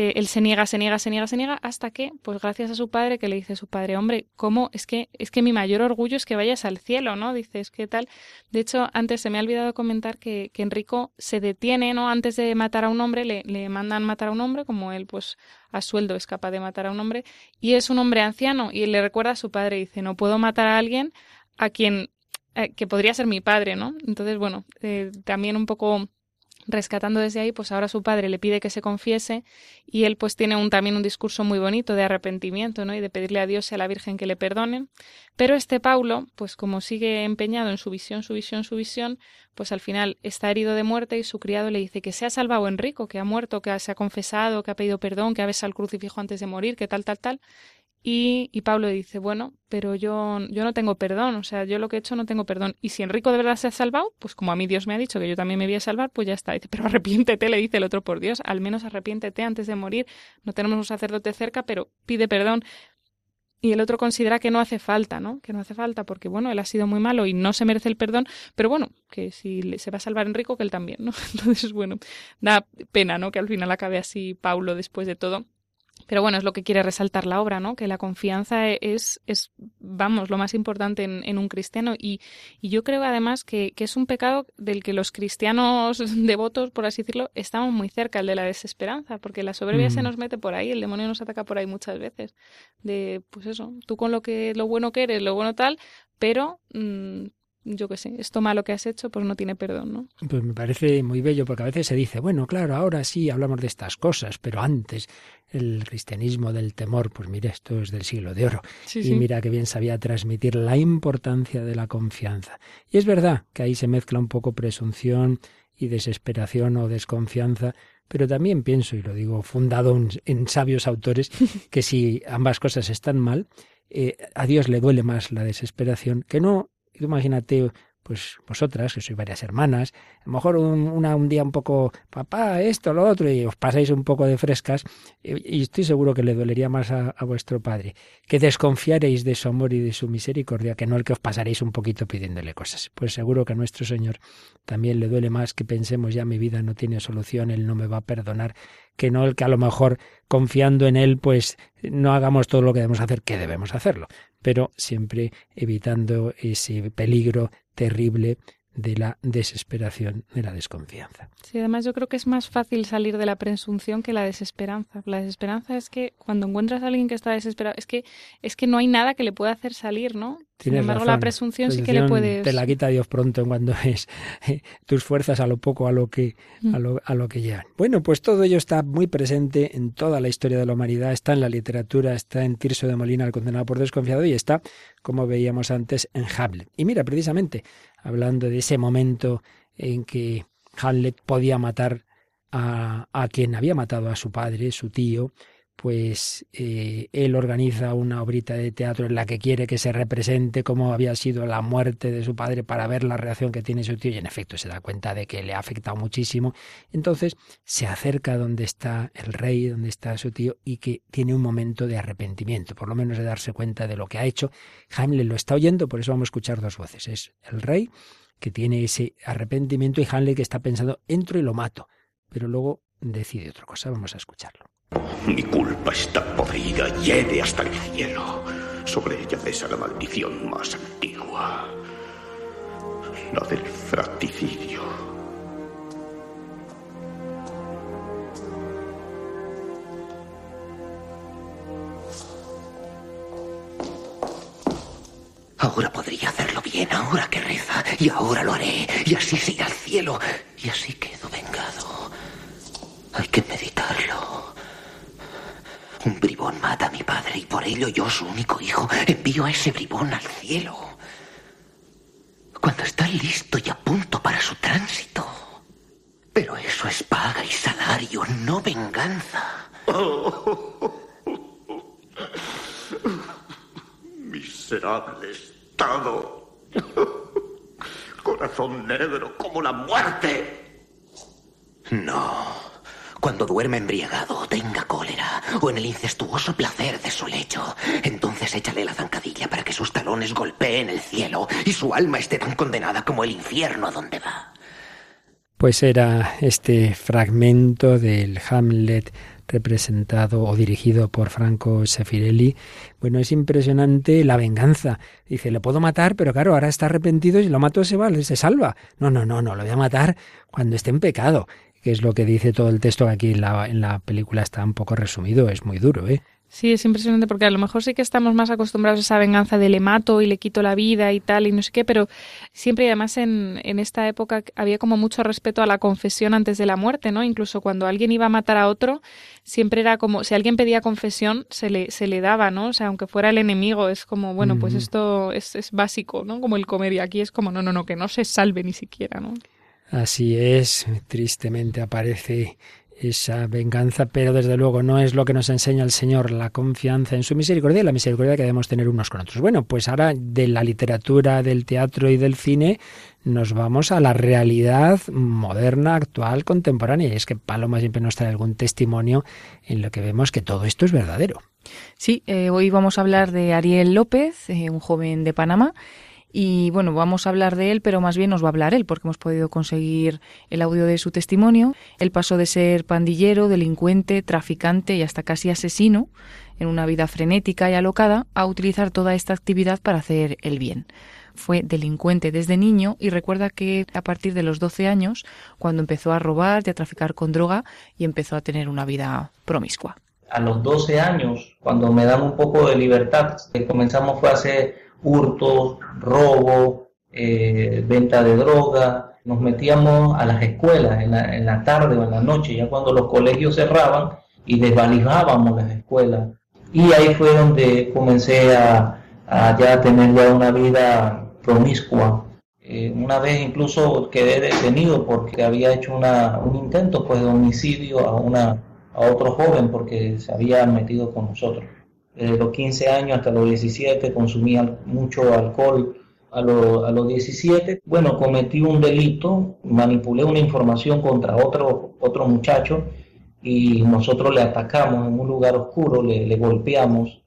eh, él se niega, se niega, se niega, se niega, hasta que, pues gracias a su padre, que le dice a su padre, hombre, ¿cómo? Es que, es que mi mayor orgullo es que vayas al cielo, ¿no? Dice, es que tal. De hecho, antes se me ha olvidado comentar que, que Enrico se detiene, ¿no? Antes de matar a un hombre, le, le mandan matar a un hombre, como él, pues, a sueldo es capaz de matar a un hombre, y es un hombre anciano, y le recuerda a su padre, dice, no puedo matar a alguien a quien, eh, que podría ser mi padre, ¿no? Entonces, bueno, eh, también un poco rescatando desde ahí, pues ahora su padre le pide que se confiese y él pues tiene un, también un discurso muy bonito de arrepentimiento, ¿no? Y de pedirle a Dios y a la Virgen que le perdonen. Pero este Paulo, pues como sigue empeñado en su visión, su visión, su visión, pues al final está herido de muerte y su criado le dice que se ha salvado Enrico, que ha muerto, que se ha confesado, que ha pedido perdón, que ha besado el crucifijo antes de morir, que tal, tal, tal. Y, y, Pablo dice, bueno, pero yo, yo no tengo perdón, o sea, yo lo que he hecho no tengo perdón. Y si Enrico de verdad se ha salvado, pues como a mí Dios me ha dicho que yo también me voy a salvar, pues ya está. Dice, pero arrepiéntete, le dice el otro por Dios, al menos arrepiéntete antes de morir. No tenemos un sacerdote cerca, pero pide perdón. Y el otro considera que no hace falta, ¿no? Que no hace falta porque, bueno, él ha sido muy malo y no se merece el perdón, pero bueno, que si se va a salvar Enrico, que él también, ¿no? Entonces, bueno, da pena, ¿no? Que al final acabe así Paulo después de todo pero bueno, es lo que quiere resaltar la obra, ¿no? Que la confianza es, es vamos, lo más importante en, en un cristiano. Y, y, yo creo además que, que, es un pecado del que los cristianos devotos, por así decirlo, estamos muy cerca, el de la desesperanza, porque la soberbia se mm. nos mete por ahí, el demonio nos ataca por ahí muchas veces. De, pues eso, tú con lo que, lo bueno que eres, lo bueno tal, pero mmm, yo qué sé, esto malo que has hecho, pues no tiene perdón, ¿no? Pues me parece muy bello, porque a veces se dice, bueno, claro, ahora sí hablamos de estas cosas, pero antes el cristianismo del temor, pues mire, esto es del siglo de oro. y mira que bien sabía transmitir la importancia de la confianza. Y es verdad que ahí se mezcla un poco presunción y desesperación o desconfianza, pero también pienso, y lo digo fundado en, sabios autores, que si ambas cosas están mal, eh, a Dios le duele más la desesperación que no imagínate, pues vosotras, que sois varias hermanas, a lo mejor un, una, un día un poco, papá, esto, lo otro, y os pasáis un poco de frescas, y, estoy seguro que le dolería más a, a, vuestro padre, que desconfiaréis de su amor y de su misericordia, que no el que os pasaréis un poquito pidiéndole cosas. Pues seguro que a nuestro Señor también le duele más que pensemos ya mi vida no tiene solución, Él no me va a perdonar, que no el que a lo mejor confiando en Él, pues no hagamos todo lo que debemos hacer, que debemos hacerlo pero siempre evitando ese peligro terrible de la desesperación, de la desconfianza. Sí, además yo creo que es más fácil salir de la presunción que la desesperanza. La desesperanza es que cuando encuentras a alguien que está desesperado, es que es que no hay nada que le pueda hacer salir, ¿no? Sin embargo, la presunción sí que le puedes. Te la quita Dios pronto cuando es eh, tus fuerzas a lo poco a lo que mm. a lo, a lo que llegan. Bueno, pues todo ello está muy presente en toda la historia de la humanidad, está en la literatura, está en Tirso de Molina, el condenado por desconfiado, y está, como veíamos antes, en Hamlet. Y mira, precisamente, hablando de ese momento en que Hamlet podía matar a, a quien había matado a su padre, su tío, pues eh, él organiza una obrita de teatro en la que quiere que se represente cómo había sido la muerte de su padre para ver la reacción que tiene su tío y en efecto se da cuenta de que le ha afectado muchísimo. Entonces se acerca donde está el rey, donde está su tío y que tiene un momento de arrepentimiento, por lo menos de darse cuenta de lo que ha hecho. Hamlet lo está oyendo, por eso vamos a escuchar dos voces. Es el rey que tiene ese arrepentimiento y Hamlet que está pensando entro y lo mato, pero luego decide otra cosa. Vamos a escucharlo. Mi culpa está podrida, hiede hasta el cielo. Sobre ella pesa la maldición más antigua, la del fratricidio. Ahora podría hacerlo bien, ahora que reza, y ahora lo haré, y así se al cielo, y así quedo vengado. Hay que meditarlo. Un bribón mata a mi padre y por ello yo, su único hijo, envío a ese bribón al cielo. Cuando está listo y a punto para su tránsito. Pero eso es paga y salario, no venganza. Miserable estado. Corazón negro como la muerte. No cuando duerme embriagado, tenga cólera, o en el incestuoso placer de su lecho. Entonces échale la zancadilla para que sus talones golpeen el cielo y su alma esté tan condenada como el infierno a donde va. Pues era este fragmento del Hamlet representado o dirigido por Franco Sefirelli. Bueno, es impresionante la venganza. Dice, le puedo matar, pero claro, ahora está arrepentido y si lo mato se va, se salva. No, no, no, no, lo voy a matar cuando esté en pecado que es lo que dice todo el texto que aquí en la, en la película está un poco resumido, es muy duro, ¿eh? Sí, es impresionante porque a lo mejor sí que estamos más acostumbrados a esa venganza de le mato y le quito la vida y tal y no sé qué, pero siempre y además en, en esta época había como mucho respeto a la confesión antes de la muerte, ¿no? Incluso cuando alguien iba a matar a otro, siempre era como, si alguien pedía confesión, se le, se le daba, ¿no? O sea, aunque fuera el enemigo, es como, bueno, pues esto es, es básico, ¿no? Como el comer y aquí es como, no, no, no, que no se salve ni siquiera, ¿no? Así es, tristemente aparece esa venganza, pero desde luego no es lo que nos enseña el Señor, la confianza en su misericordia y la misericordia que debemos tener unos con otros. Bueno, pues ahora de la literatura, del teatro y del cine nos vamos a la realidad moderna, actual, contemporánea. Y es que Paloma siempre nos trae algún testimonio en lo que vemos que todo esto es verdadero. Sí, eh, hoy vamos a hablar de Ariel López, eh, un joven de Panamá y bueno, vamos a hablar de él, pero más bien nos va a hablar él, porque hemos podido conseguir el audio de su testimonio. Él pasó de ser pandillero, delincuente, traficante y hasta casi asesino, en una vida frenética y alocada, a utilizar toda esta actividad para hacer el bien. Fue delincuente desde niño y recuerda que a partir de los 12 años, cuando empezó a robar y a traficar con droga y empezó a tener una vida promiscua. A los 12 años, cuando me dan un poco de libertad, comenzamos fue a hurtos, robo, eh, venta de droga. Nos metíamos a las escuelas en la, en la, tarde o en la noche, ya cuando los colegios cerraban y desvalijábamos las escuelas. Y ahí fue donde comencé a, a tener ya una vida promiscua. Eh, una vez incluso quedé detenido porque había hecho una, un intento pues, de homicidio a, una, a otro joven porque se había metido con nosotros desde los 15 años hasta los 17 consumía mucho alcohol. A, a los 17, bueno, cometí un delito, manipulé una información contra otro, otro muchacho y nosotros le atacamos en un lugar oscuro, le, le golpeamos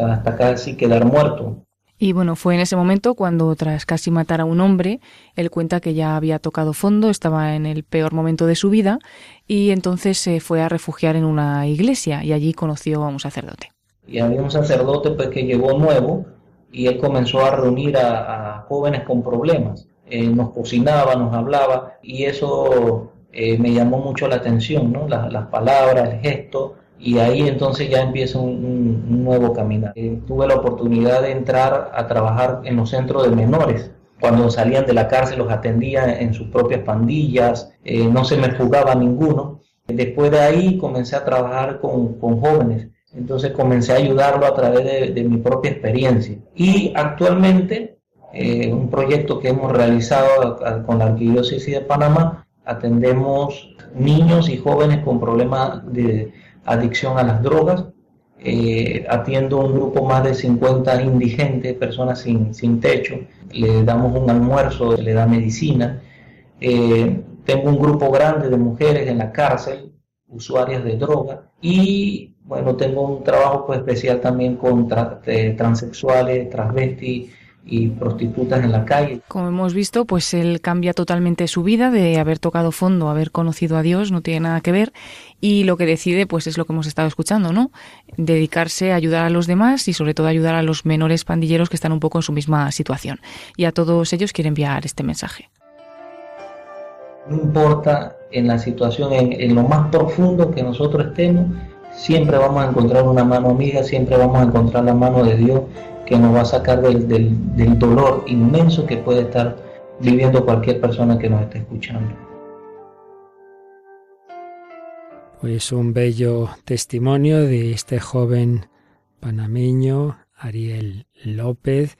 hasta casi quedar muerto. Y bueno, fue en ese momento cuando, tras casi matar a un hombre, él cuenta que ya había tocado fondo, estaba en el peor momento de su vida y entonces se fue a refugiar en una iglesia y allí conoció a un sacerdote y había un sacerdote pues, que llegó nuevo y él comenzó a reunir a, jóvenes con problemas. Eh, nos cocinaba, nos hablaba y eso eh, me llamó mucho la atención, ¿no? las palabras, el gesto y ahí entonces ya empieza un, nuevo caminar. Eh, tuve la oportunidad de entrar a trabajar en los centros de menores. Cuando salían de la cárcel los atendía en sus propias pandillas, no se me jugaba ninguno. Después de ahí comencé a trabajar con, con jóvenes entonces comencé a ayudarlo a través de, mi propia experiencia. Y actualmente, eh, un proyecto que hemos realizado con la Arquidiócesis de Panamá, atendemos niños y jóvenes con problemas de adicción a las drogas. Eh, atiendo un grupo más de 50 indigentes, personas sin, techo. Le damos un almuerzo, le da medicina. Eh, tengo un grupo grande de mujeres en la cárcel, usuarias de droga. Y bueno, tengo un trabajo pues, especial también con transexuales, transvestis y prostitutas en la calle. Como hemos visto, pues él cambia totalmente su vida de haber tocado fondo, haber conocido a Dios, no tiene nada que ver y lo que decide pues es lo que hemos estado escuchando, ¿no? Dedicarse a ayudar a los demás y sobre todo ayudar a los menores pandilleros que están un poco en su misma situación. Y a todos ellos quiere enviar este mensaje. No importa en la situación, en, en lo más profundo que nosotros estemos, siempre vamos a encontrar una mano amiga, siempre vamos a encontrar la mano de Dios que nos va a sacar del, del, dolor inmenso que puede estar viviendo cualquier persona que nos esté escuchando. Pues un bello testimonio de este joven panameño, Ariel López,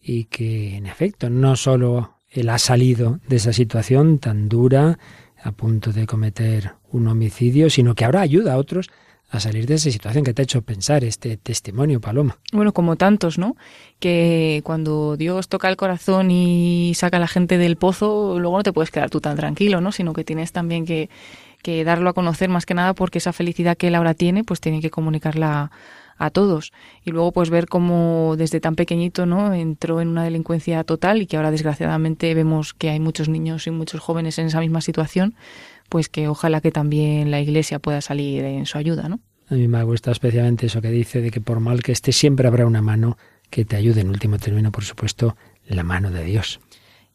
y que en efecto no solo él ha salido de esa situación tan dura, a punto de cometer un homicidio, sino que ahora ayuda a otros a salir de esa situación que te ha hecho pensar este testimonio, Paloma. Bueno, como tantos, ¿no? Que cuando Dios toca el corazón y saca a la gente del pozo, luego no te puedes quedar tú tan tranquilo, ¿no? Sino que tienes también que, que darlo a conocer más que nada porque esa felicidad que él ahora tiene, pues tiene que comunicarla a todos. Y luego pues ver cómo desde tan pequeñito, ¿no? Entró en una delincuencia total y que ahora desgraciadamente vemos que hay muchos niños y muchos jóvenes en esa misma situación pues que ojalá que también la Iglesia pueda salir en su ayuda, ¿no? A mí me gusta especialmente eso que dice de que por mal que esté siempre habrá una mano que te ayude. En último término, por supuesto, la mano de Dios.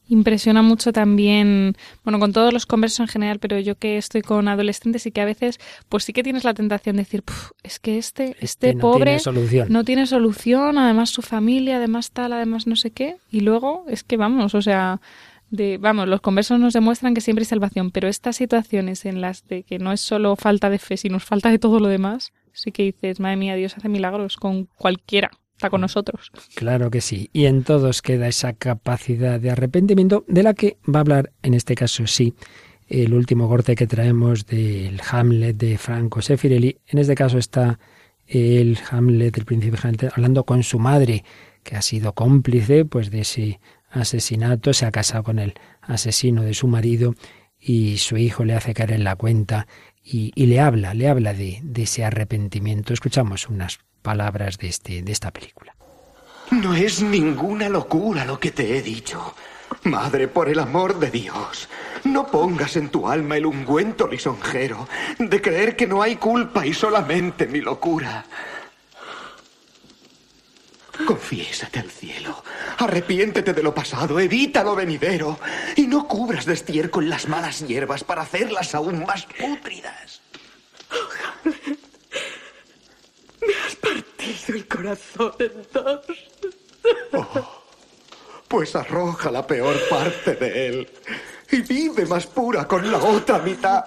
impresiona mucho también, bueno, con todos los conversos en general, pero yo que estoy con adolescentes y que a veces, pues sí que tienes la tentación de decir, es que este, este, este, no pobre tiene solución. no tiene solución, además su familia, además tal, además no sé qué, y luego es que vamos, o sea, de, vamos, los conversos nos demuestran que siempre hay salvación, pero estas situaciones en las de que no es solo falta de fe, sino falta de todo lo demás, sí que dices, madre mía, Dios hace milagros con cualquiera está con nosotros. Claro que sí. Y en todos queda esa capacidad de arrepentimiento de la que va a hablar, en este caso sí, el último corte que traemos del Hamlet de Franco Sefirelli. En este caso está el Hamlet, el príncipe Hamlet, hablando con su madre, que ha sido cómplice pues de ese asesinato, se ha casado con el asesino de su marido y su hijo le hace caer en la cuenta y, le habla, le habla de, de ese arrepentimiento. Escuchamos unas palabras de, este, de esta película. No es ninguna locura lo que te he dicho. Madre, por el amor de Dios, no pongas en tu alma el ungüento lisonjero de creer que no hay culpa y solamente mi locura. Confiésate al cielo, arrepiéntete de lo pasado, evita lo venidero y no cubras de estiércol las malas hierbas para hacerlas aún más pútridas. Me has partido el corazón en dos. Oh, pues arroja la peor parte de él y vive más pura con la otra mitad.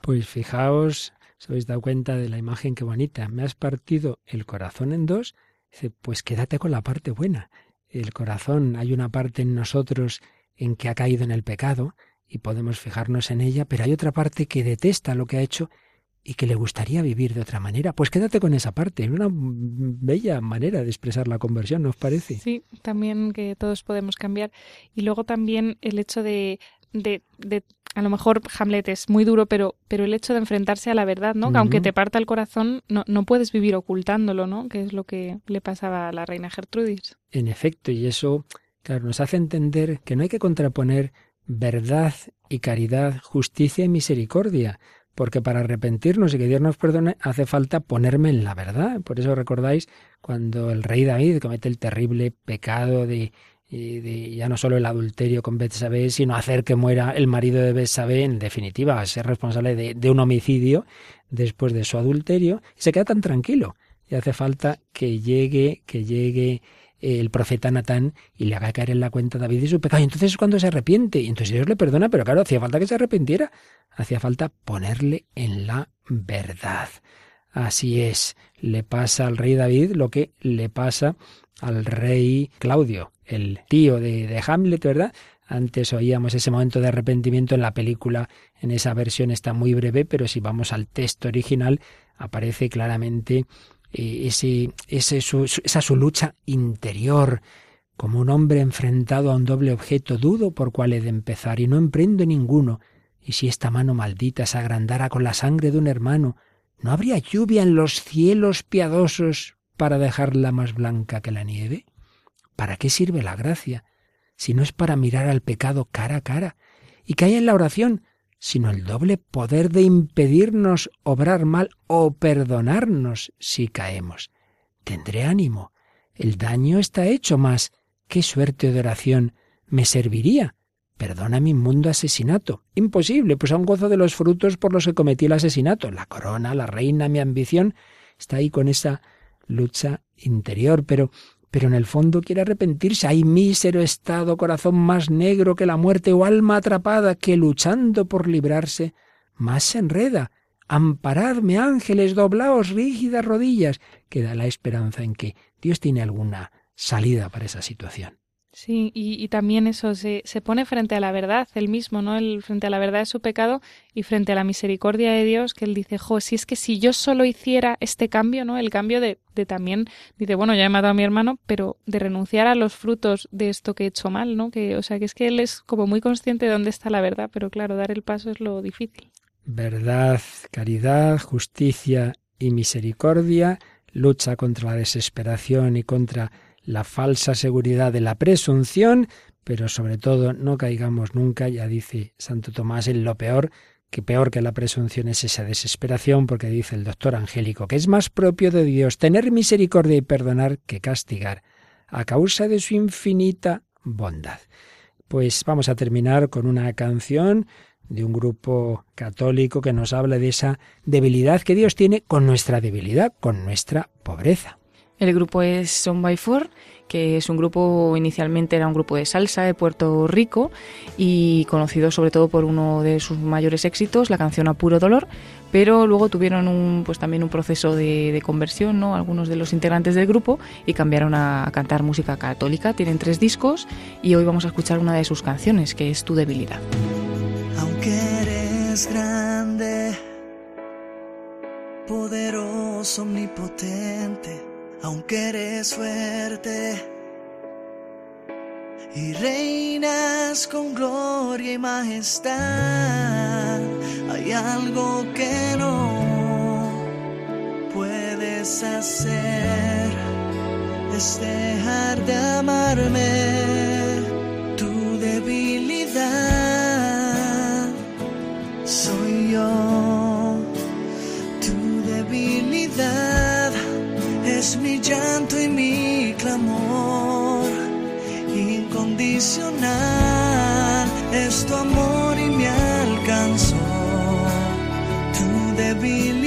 Pues fijaos, os habéis dado cuenta de la imagen que bonita. Me has partido el corazón en dos. Dice, pues quédate con la parte buena. El corazón, hay una parte en nosotros en que ha caído en el pecado, y podemos fijarnos en ella, pero hay otra parte que detesta lo que ha hecho y que le gustaría vivir de otra manera. Pues quédate con esa parte, es una bella manera de expresar la conversión, ¿nos parece? Sí, también que todos podemos cambiar. Y luego también el hecho de, de, de a lo mejor Hamlet es muy duro, pero, pero el hecho de enfrentarse a la verdad, ¿no? Que aunque te parta el corazón, no, no puedes vivir ocultándolo, ¿no? Que es lo que le pasaba a la reina Gertrudis. En efecto, y eso, claro, nos hace entender que no hay que contraponer verdad y caridad, justicia y misericordia, porque para arrepentirnos y que Dios nos perdone hace falta ponerme en la verdad. Por eso recordáis cuando el rey David comete el terrible pecado de, de ya no solo el adulterio con Betsabé, sino hacer que muera el marido de Betsabé, en definitiva, ser responsable de, de un homicidio después de su adulterio, y se queda tan tranquilo. Y hace falta que llegue, que llegue el profeta Natán y le haga caer en la cuenta a David y su pecado. Y entonces es cuando se arrepiente. Y entonces Dios le perdona, pero claro, hacía falta que se arrepintiera. Hacía falta ponerle en la verdad. Así es, le pasa al rey David lo que le pasa al rey Claudio, el tío de, Hamlet, ¿verdad? Antes oíamos ese momento de arrepentimiento en la película, en esa versión está muy breve, pero si vamos al texto original, aparece claramente eh, ese, esa su lucha interior, como un hombre enfrentado a un doble objeto, dudo por cuál he de empezar y no emprendo ninguno. Y si esta mano maldita se agrandara con la sangre de un hermano, ¿no habría lluvia en los cielos piadosos para dejarla más blanca que la nieve? ¿Para qué sirve la gracia si no es para mirar al pecado cara a cara? ¿Y que hay en la oración? sino el doble poder de impedirnos obrar mal o perdonarnos si caemos. Tendré ánimo. El daño está hecho más. ¿Qué suerte de oración me serviría? Perdona mi inmundo asesinato. Imposible, pues aún gozo de los frutos por los que cometí el asesinato. La corona, la reina, mi ambición, está ahí con esa lucha interior, pero pero en el fondo quiere arrepentirse. Hay mísero estado, corazón más negro que la muerte o alma atrapada que luchando por librarse más se enreda. Amparadme, ángeles, doblaos rígidas rodillas. Queda la esperanza en que Dios tiene alguna salida para esa situación. Sí, y, también eso se, se, pone frente a la verdad, él mismo, ¿no? El, frente a la verdad de su pecado y frente a la misericordia de Dios, que él dice, jo, si es que si yo solo hiciera este cambio, ¿no? El cambio de, de también, dice, bueno, ya he matado a mi hermano, pero de renunciar a los frutos de esto que he hecho mal, ¿no? Que, o sea, que es que él es como muy consciente de dónde está la verdad, pero claro, dar el paso es lo difícil. Verdad, caridad, justicia y misericordia, lucha contra la desesperación y contra la falsa seguridad de la presunción, pero sobre todo no caigamos nunca, ya dice Santo Tomás, en lo peor, que peor que la presunción es esa desesperación, porque dice el doctor Angélico, que es más propio de Dios tener misericordia y perdonar que castigar a causa de su infinita bondad. Pues vamos a terminar con una canción de un grupo católico que nos habla de esa debilidad que Dios tiene con nuestra debilidad, con nuestra pobreza. El grupo es Son by Four, que es un grupo, inicialmente era un grupo de salsa de Puerto Rico y conocido sobre todo por uno de sus mayores éxitos, la canción A Puro Dolor, pero luego tuvieron un, pues también un proceso de, conversión, ¿no? Algunos de los integrantes del grupo y cambiaron a, a cantar música católica. Tienen tres discos y hoy vamos a escuchar una de sus canciones, que es Tu debilidad. Aunque eres grande, poderoso, omnipotente aunque eres fuerte y reinas con gloria y majestad, hay algo que no puedes hacer, es dejar de amarme, es mi llanto y mi clamor incondicional, es tu amor y me alcanzó tu debilidad,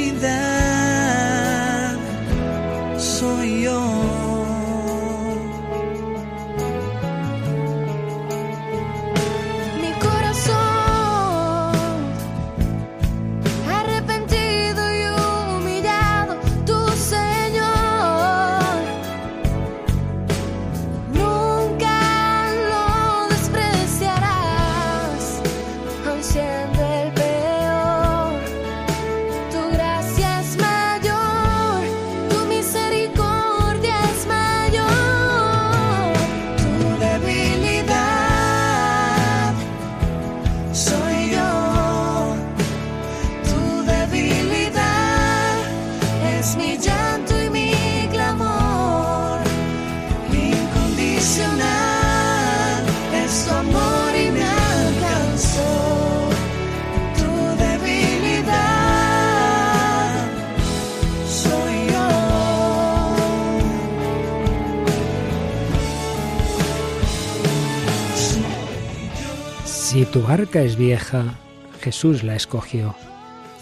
tu barca es vieja, Jesús la escogió.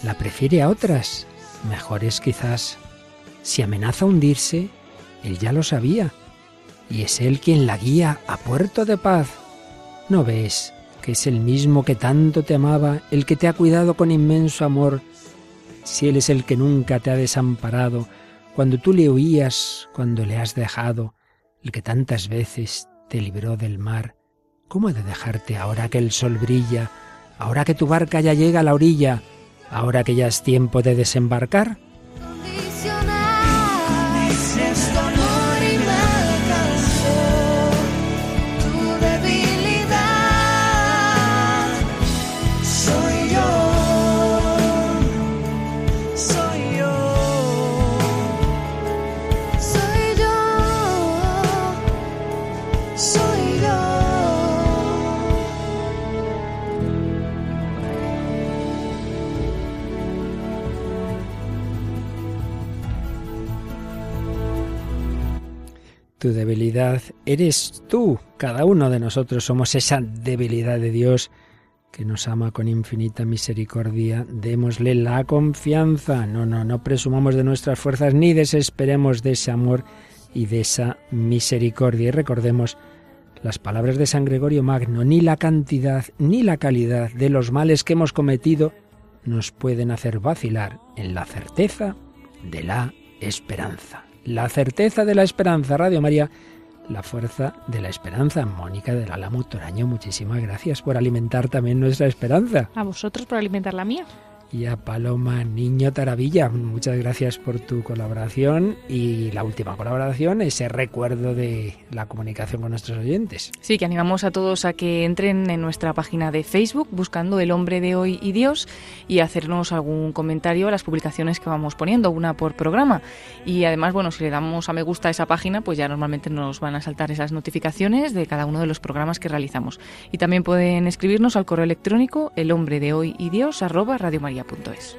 La prefiere a otras, mejores quizás. Si amenaza hundirse, Él ya lo sabía, y es Él quien la guía a puerto de paz. ¿No ves que es el mismo que tanto te amaba, el que te ha cuidado con inmenso amor? Si Él es el que nunca te ha desamparado, cuando tú le huías, cuando le has dejado, el que tantas veces te libró del mar, ¿Cómo he de dejarte ahora que el sol brilla, ahora que tu barca ya llega a la orilla, ahora que ya es tiempo de desembarcar? Tu debilidad eres tú. Cada uno de nosotros somos esa debilidad de Dios que nos ama con infinita misericordia. Démosle la confianza. No, no, no presumamos de nuestras fuerzas ni desesperemos de ese amor y de esa misericordia. Y recordemos las palabras de San Gregorio Magno. Ni la cantidad ni la calidad de los males que hemos cometido nos pueden hacer vacilar en la certeza de la esperanza. La certeza de la esperanza, Radio María, la fuerza de la esperanza. Mónica del Álamo Toraño, muchísimas gracias por alimentar también nuestra esperanza. A vosotros por alimentar la mía y a Paloma Niño Taravilla. Muchas gracias por tu colaboración y la última colaboración, ese recuerdo de la comunicación con nuestros oyentes. Sí, que animamos a todos a que entren en nuestra página de Facebook buscando El hombre de hoy y Dios y hacernos algún comentario a las publicaciones que vamos poniendo, una por programa. Y además, bueno, si le damos a me gusta a esa página, pues ya normalmente nos van a saltar esas notificaciones de cada uno de los programas que realizamos. Y también pueden escribirnos al correo electrónico el hombre de hoy y Dios Radio María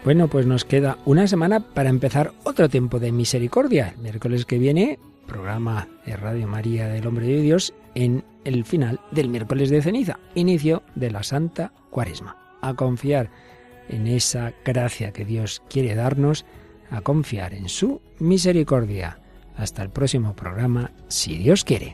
bueno, pues nos queda una semana para empezar otro tiempo de misericordia. El miércoles que viene programa de Radio María del Hombre de Dios en el final del miércoles de ceniza, inicio de la Santa Cuaresma. A confiar en esa gracia que Dios quiere darnos, a confiar en su misericordia. Hasta el próximo programa, si Dios quiere.